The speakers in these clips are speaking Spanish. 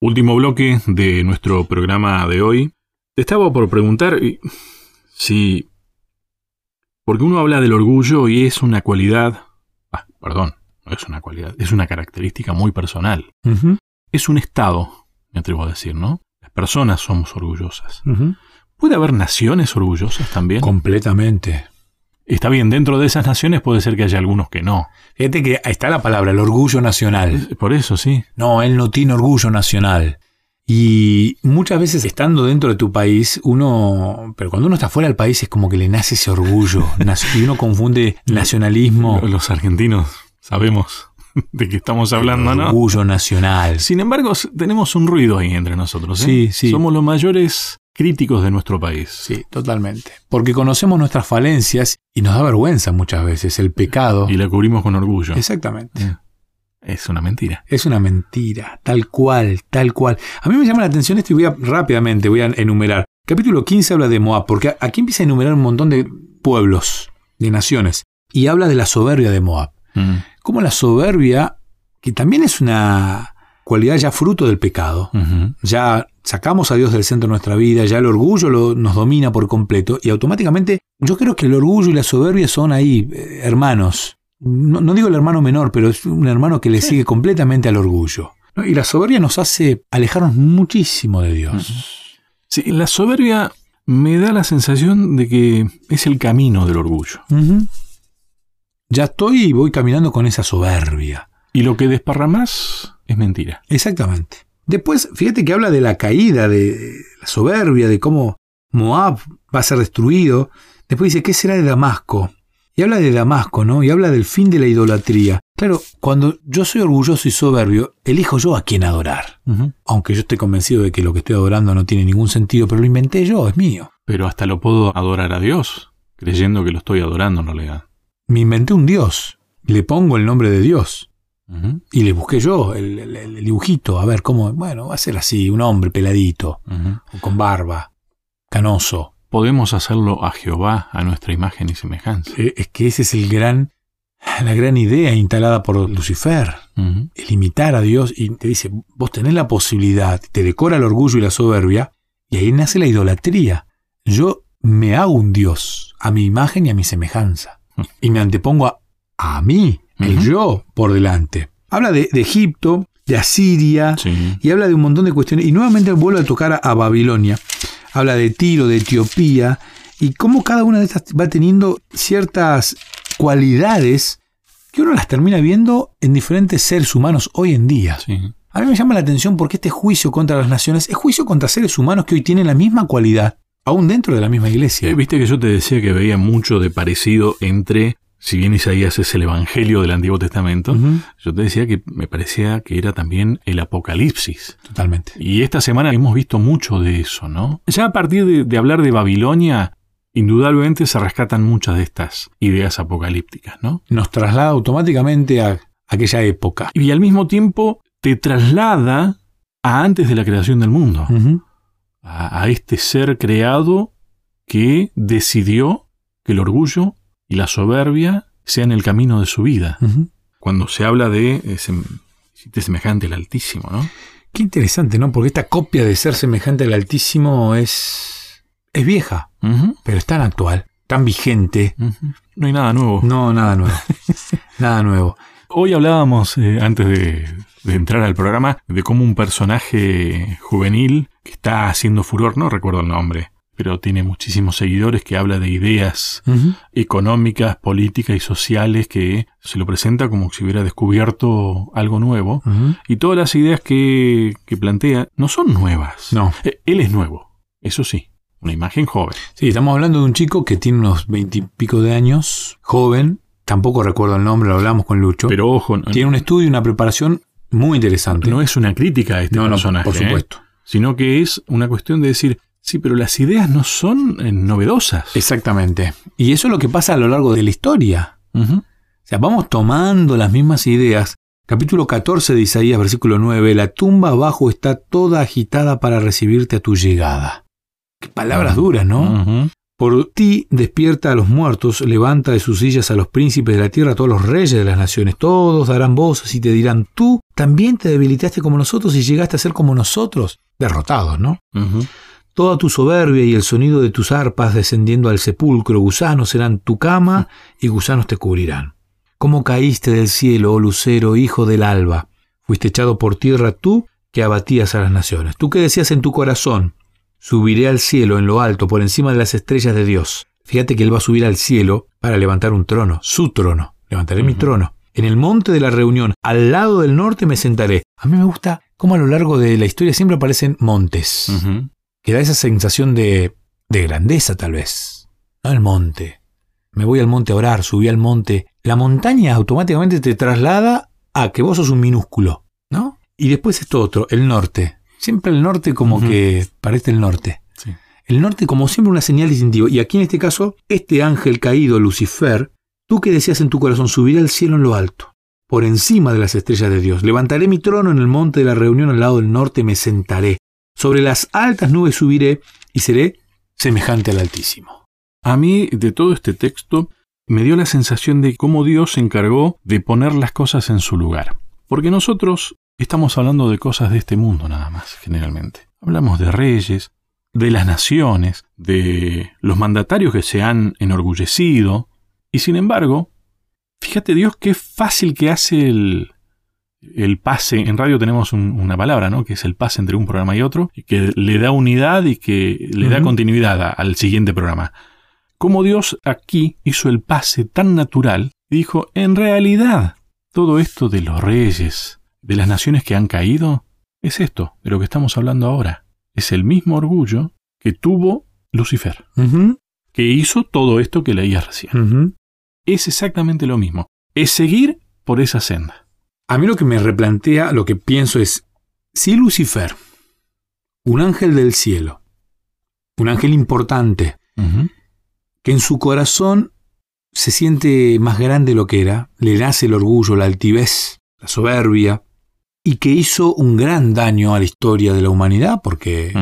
Último bloque de nuestro programa de hoy. Te estaba por preguntar si... Porque uno habla del orgullo y es una cualidad... Ah, perdón, no es una cualidad, es una característica muy personal. Es un estado, me atrevo a decir, ¿no? Las personas somos orgullosas. ¿Puede haber naciones orgullosas también? Completamente. Está bien, dentro de esas naciones puede ser que haya algunos que no. Fíjate que ahí está la palabra, el orgullo nacional. Por eso, sí. No, él no tiene orgullo nacional. Y muchas veces estando dentro de tu país, uno, pero cuando uno está fuera del país es como que le nace ese orgullo. y uno confunde nacionalismo. Los argentinos sabemos de qué estamos hablando, ¿no? Orgullo nacional. Sin embargo, tenemos un ruido ahí entre nosotros. ¿eh? Sí, sí. Somos los mayores críticos de nuestro país. Sí, totalmente. Porque conocemos nuestras falencias y nos da vergüenza muchas veces el pecado. Y la cubrimos con orgullo. Exactamente. Es una mentira. Es una mentira, tal cual, tal cual. A mí me llama la atención esto y voy a rápidamente, voy a enumerar. Capítulo 15 habla de Moab, porque aquí empieza a enumerar un montón de pueblos, de naciones, y habla de la soberbia de Moab. Mm. Como la soberbia, que también es una cualidad ya fruto del pecado, ya sacamos a Dios del centro de nuestra vida, ya el orgullo nos domina por completo y automáticamente yo creo que el orgullo y la soberbia son ahí eh, hermanos. No, digo el hermano menor, pero es un hermano que le sigue completamente al orgullo. Y la soberbia nos hace alejarnos muchísimo de Dios. Sí, la soberbia me da la sensación de que es el camino del orgullo. Ya estoy y voy caminando con esa soberbia. Y lo que desparramas es mentira. Exactamente. Después, fíjate que habla de la caída, de la soberbia, de cómo Moab va a ser destruido. Después dice, ¿qué será de Damasco? Y habla de Damasco, ¿no? Y habla del fin de la idolatría. Claro, cuando yo soy orgulloso y soberbio, elijo yo a quién adorar. Aunque yo esté convencido de que lo que estoy adorando no tiene ningún sentido, pero lo inventé yo, es mío. Pero hasta lo puedo adorar a Dios, creyendo que lo estoy adorando en realidad. Me inventé un Dios, le pongo el nombre de Dios. Y le busqué yo el, dibujito, a ver cómo, bueno, va a ser así, un hombre peladito, o con barba, canoso. Podemos hacerlo a Jehová, a nuestra imagen y semejanza. Eh, es que ese es el gran, la gran idea instalada por Lucifer, el imitar a Dios y te dice, vos tenés la posibilidad, te decora el orgullo y la soberbia, y ahí nace la idolatría. Yo me hago un Dios a mi imagen y a mi semejanza, y me antepongo a, a mí, el yo por delante. Habla de, Egipto, de Asiria, y habla de un montón de cuestiones. Y nuevamente vuelve a tocar a, Babilonia. Habla de Tiro, de Etiopía, y cómo cada una de estas va teniendo ciertas cualidades que uno las termina viendo en diferentes seres humanos hoy en día. A mí me llama la atención porque este juicio contra las naciones es juicio contra seres humanos que hoy tienen la misma cualidad, aún dentro de la misma iglesia. Eh, viste que yo te decía que veía mucho de parecido entre si bien Isaías es el Evangelio del Antiguo Testamento, yo te decía que me parecía que era también el Apocalipsis. Totalmente. Y esta semana hemos visto mucho de eso, ¿no? Ya a partir de, hablar de Babilonia, indudablemente se rescatan muchas de estas ideas apocalípticas, ¿no? Nos traslada automáticamente a aquella época. Y al mismo tiempo te traslada a antes de la creación del mundo. a este ser creado que decidió que el orgullo y la soberbia sean el camino de su vida. Cuando se habla de ser semejante al Altísimo, ¿no? Qué interesante, ¿no? Porque esta copia de ser semejante al Altísimo es, es vieja, pero es tan actual, tan vigente. No hay nada nuevo. No, nada nuevo. nada nuevo. Hoy hablábamos, eh, antes de, de, entrar al programa, de cómo un personaje juvenil que está haciendo furor, no recuerdo el nombre, pero tiene muchísimos seguidores que habla de ideas económicas, políticas y sociales que se lo presenta como si hubiera descubierto algo nuevo. Y todas las ideas que, plantea no son nuevas. No. Eh, él es nuevo, eso sí. Una imagen joven. Sí, estamos hablando de un chico que tiene unos veintipico de años, joven, tampoco recuerdo el nombre, lo hablamos con Lucho. Pero ojo, tiene un estudio y una preparación muy interesante. No es una crítica a este personaje. por ¿eh? supuesto. Sino que es una cuestión de decir, Sí, pero las ideas no son eh, novedosas. Exactamente. Y eso es lo que pasa a lo largo de la historia. O sea, vamos tomando las mismas ideas. Capítulo 14 de Isaías, versículo 9. La tumba abajo está toda agitada para recibirte a tu llegada. Qué palabras duras, ¿no? Por ti despierta a los muertos, levanta de sus sillas a los príncipes de la tierra, a todos los reyes de las naciones. Todos darán voces y te dirán, tú también te debilitaste como nosotros y llegaste a ser como nosotros, derrotados, ¿no? Toda tu soberbia y el sonido de tus arpas descendiendo al sepulcro, gusanos serán tu cama y gusanos te cubrirán. ¿Cómo caíste del cielo, oh lucero, hijo del alba? Fuiste echado por tierra tú que abatías a las naciones. Tú que decías en tu corazón, subiré al cielo en lo alto, por encima de las estrellas de Dios. Fíjate que él va a subir al cielo para levantar un trono, su trono. Levantaré mi trono. En el monte de la reunión, al lado del norte, me sentaré. A mí me gusta cómo a lo largo de la historia siempre aparecen montes. Que da esa sensación de, de grandeza, tal vez. No el monte. Me voy al monte a orar, subí al monte. La montaña automáticamente te traslada a que vos sos un minúsculo, ¿no? Y después esto otro, el norte. Siempre el norte como que parece el norte. El norte como siempre una señal distintiva. Y aquí en este caso, este ángel caído, Lucifer, Tú que decías en tu corazón, subiré al cielo en lo alto, por encima de las estrellas de Dios. Levantaré mi trono en el monte de la reunión al lado del norte, me sentaré. Sobre las altas nubes subiré y seré semejante al Altísimo. A mí, de todo este texto, me dio la sensación de cómo Dios se encargó de poner las cosas en su lugar. Porque nosotros estamos hablando de cosas de este mundo nada más, generalmente. Hablamos de reyes, de las naciones, de los mandatarios que se han enorgullecido, y sin embargo, fíjate Dios qué fácil que hace el, el pase. En radio tenemos una palabra, ¿no? Que es el pase entre un programa y otro, y que le da unidad y que le da continuidad al siguiente programa. Como Dios aquí hizo el pase tan natural, dijo, en realidad, todo esto de los reyes, de las naciones que han caído, es esto, de lo que estamos hablando ahora. Es el mismo orgullo que tuvo Lucifer, que hizo todo esto que leías recién es exactamente lo mismo. Es seguir por esa senda. A mí lo que me replantea, lo que pienso es, si Lucifer, un ángel del cielo, un ángel importante, que en su corazón se siente más grande de lo que era, le nace el orgullo, la altivez, la soberbia, y que hizo un gran daño a la historia de la humanidad, porque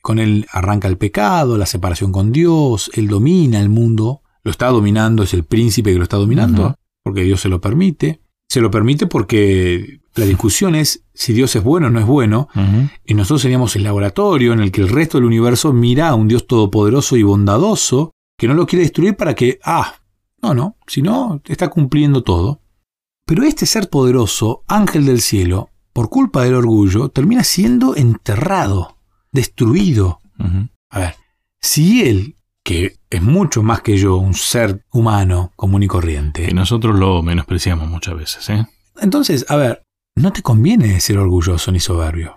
con él arranca el pecado, la separación con Dios, él domina el mundo, lo está dominando, es el príncipe que lo está dominando, porque Dios se lo permite. Se lo permite porque la discusión es si Dios es bueno o no es bueno, y nosotros seríamos el laboratorio en el que el resto del universo mira a un Dios todopoderoso y bondadoso que no lo quiere destruir para que, ah, no, no, si no, está cumpliendo todo. Pero este ser poderoso, ángel del cielo, por culpa del orgullo, termina siendo enterrado, destruido. A ver, si él que es mucho más que yo, un ser humano común y corriente. Que nosotros lo menospreciamos muchas veces, ¿eh? Entonces, a ver, no te conviene ser orgulloso ni soberbio.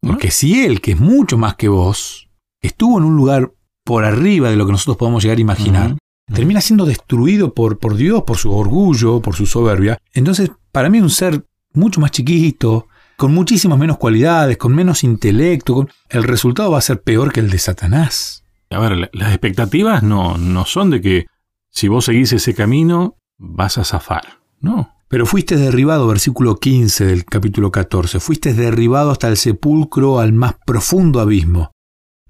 Porque si él, que es mucho más que vos, estuvo en un lugar por arriba de lo que nosotros podemos llegar a imaginar, termina siendo destruido por, por Dios, por su orgullo, por su soberbia. Entonces, para mí un ser mucho más chiquito, con muchísimas menos cualidades, con menos intelecto, el resultado va a ser peor que el de Satanás. A ver, las expectativas no, no son de que si vos seguís ese camino vas a zafar. No. Pero fuiste derribado, versículo 15 del capítulo 14, fuiste derribado hasta el sepulcro, al más profundo abismo.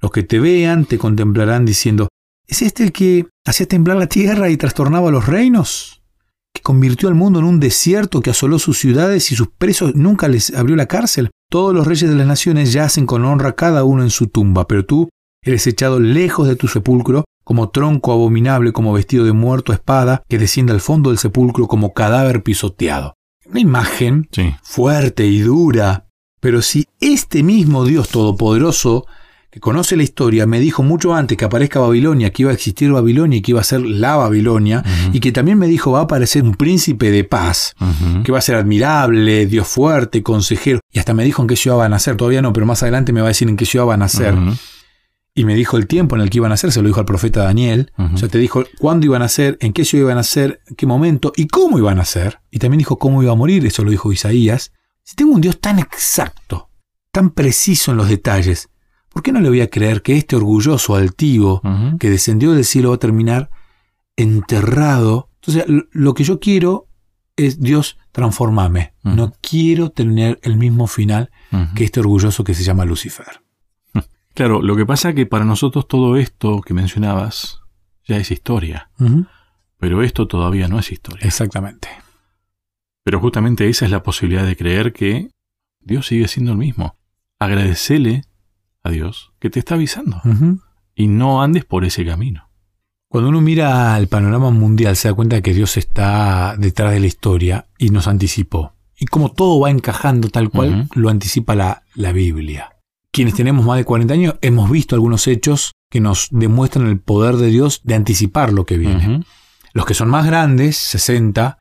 Los que te vean te contemplarán diciendo, ¿es este el que hacía temblar la tierra y trastornaba los reinos? ¿Que convirtió al mundo en un desierto que asoló sus ciudades y sus presos nunca les abrió la cárcel? Todos los reyes de las naciones yacen con honra cada uno en su tumba, pero tú Eres echado lejos de tu sepulcro, como tronco abominable, como vestido de muerto a espada, que desciende al fondo del sepulcro como cadáver pisoteado. Una imagen fuerte y dura. Pero si este mismo Dios Todopoderoso, que conoce la historia, me dijo mucho antes que aparezca Babilonia, que iba a existir Babilonia y que iba a ser la Babilonia, y que también me dijo va a aparecer un príncipe de paz, que va a ser admirable, Dios fuerte, consejero, y hasta me dijo en qué ciudad va a nacer, todavía no, pero más adelante me va a decir en qué ciudad va a nacer y me dijo el tiempo en el que iban a ser, se lo dijo al profeta Daniel, o sea, te dijo cuándo iban a ser, en qué ciudad iban a en qué momento y cómo iban a ser, y también dijo cómo iba a morir, eso lo dijo Isaías. Si tengo un Dios tan exacto, tan preciso en los detalles, ¿por qué no le voy a creer que este orgulloso altivo que descendió del cielo va a terminar enterrado? Entonces, lo que yo quiero es Dios, transformame. No quiero tener el mismo final que este orgulloso que se llama Lucifer. Claro, lo que pasa es que para nosotros todo esto que mencionabas ya es historia. Pero esto todavía no es historia. Exactamente. Pero justamente esa es la posibilidad de creer que Dios sigue siendo el mismo. Agradecele a Dios que te está avisando y no andes por ese camino. Cuando uno mira el panorama mundial se da cuenta que Dios está detrás de la historia y nos anticipó. Y como todo va encajando tal cual lo anticipa la, la Biblia. Quienes tenemos más de 40 años hemos visto algunos hechos que nos demuestran el poder de Dios de anticipar lo que viene. Los que son más grandes, 60,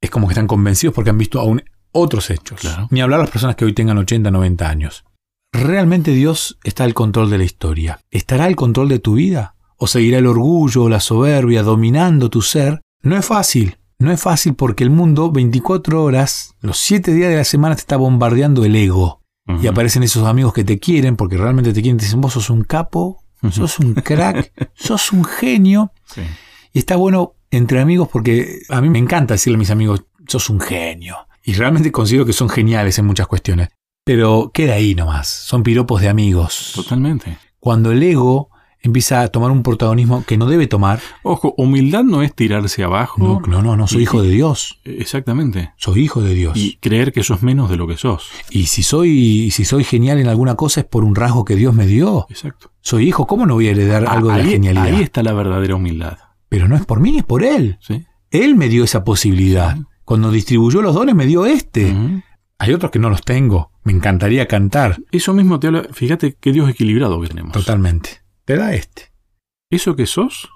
es como que están convencidos porque han visto aún otros hechos. Ni hablar las personas que hoy tengan 80, 90 años. ¿Realmente Dios está al control de la historia? ¿Estará al control de tu vida? ¿O seguirá el orgullo o la soberbia dominando tu ser? No es fácil. No es fácil porque el mundo, 24 horas, los 7 días de la semana, te está bombardeando el ego. Y aparecen esos amigos que te quieren porque realmente te quieren. Te dicen, vos sos un capo, sos un crack, sos un genio. Y está bueno entre amigos porque a mí me encanta decirle a mis amigos, sos un genio. Y realmente considero que son geniales en muchas cuestiones. Pero queda ahí nomás, son piropos de amigos. Totalmente. Cuando el ego empieza a tomar un protagonismo que no debe tomar. Ojo, humildad no es tirarse abajo. No, no, no, soy hijo de Dios. Exactamente. Soy hijo de Dios. Y creer que sos menos de lo que sos. Y si soy, si soy genial en alguna cosa es por un rasgo que Dios me dio. Exacto. Soy hijo, ¿cómo no voy a heredar ah, algo de la genialidad? Ahí está la verdadera humildad. Pero no es por mí, es por Él. ¿Sí? Él me dio esa posibilidad. Cuando distribuyó los dones me dio este. Hay otros que no los tengo. Me encantaría cantar. Eso mismo te habla. Fíjate qué Dios equilibrado que tenemos. Totalmente. Te da este. Eso que sos,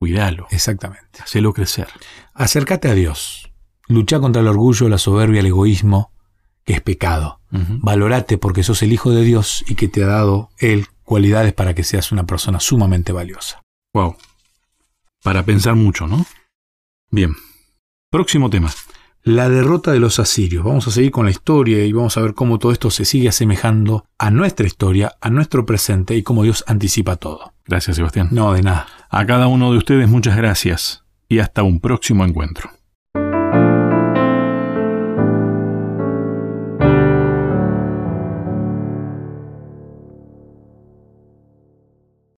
cuídalo. Exactamente. Hacelo crecer. Acércate a Dios. Lucha contra el orgullo, la soberbia, el egoísmo, que es pecado. Valorate porque sos el Hijo de Dios y que te ha dado Él cualidades para que seas una persona sumamente valiosa. Wow. Para pensar mucho, ¿no? Bien. Próximo tema. La derrota de los asirios. Vamos a seguir con la historia y vamos a ver cómo todo esto se sigue asemejando a nuestra historia, a nuestro presente y cómo Dios anticipa todo. Gracias, Sebastián. No, de nada. A cada uno de ustedes muchas gracias y hasta un próximo encuentro.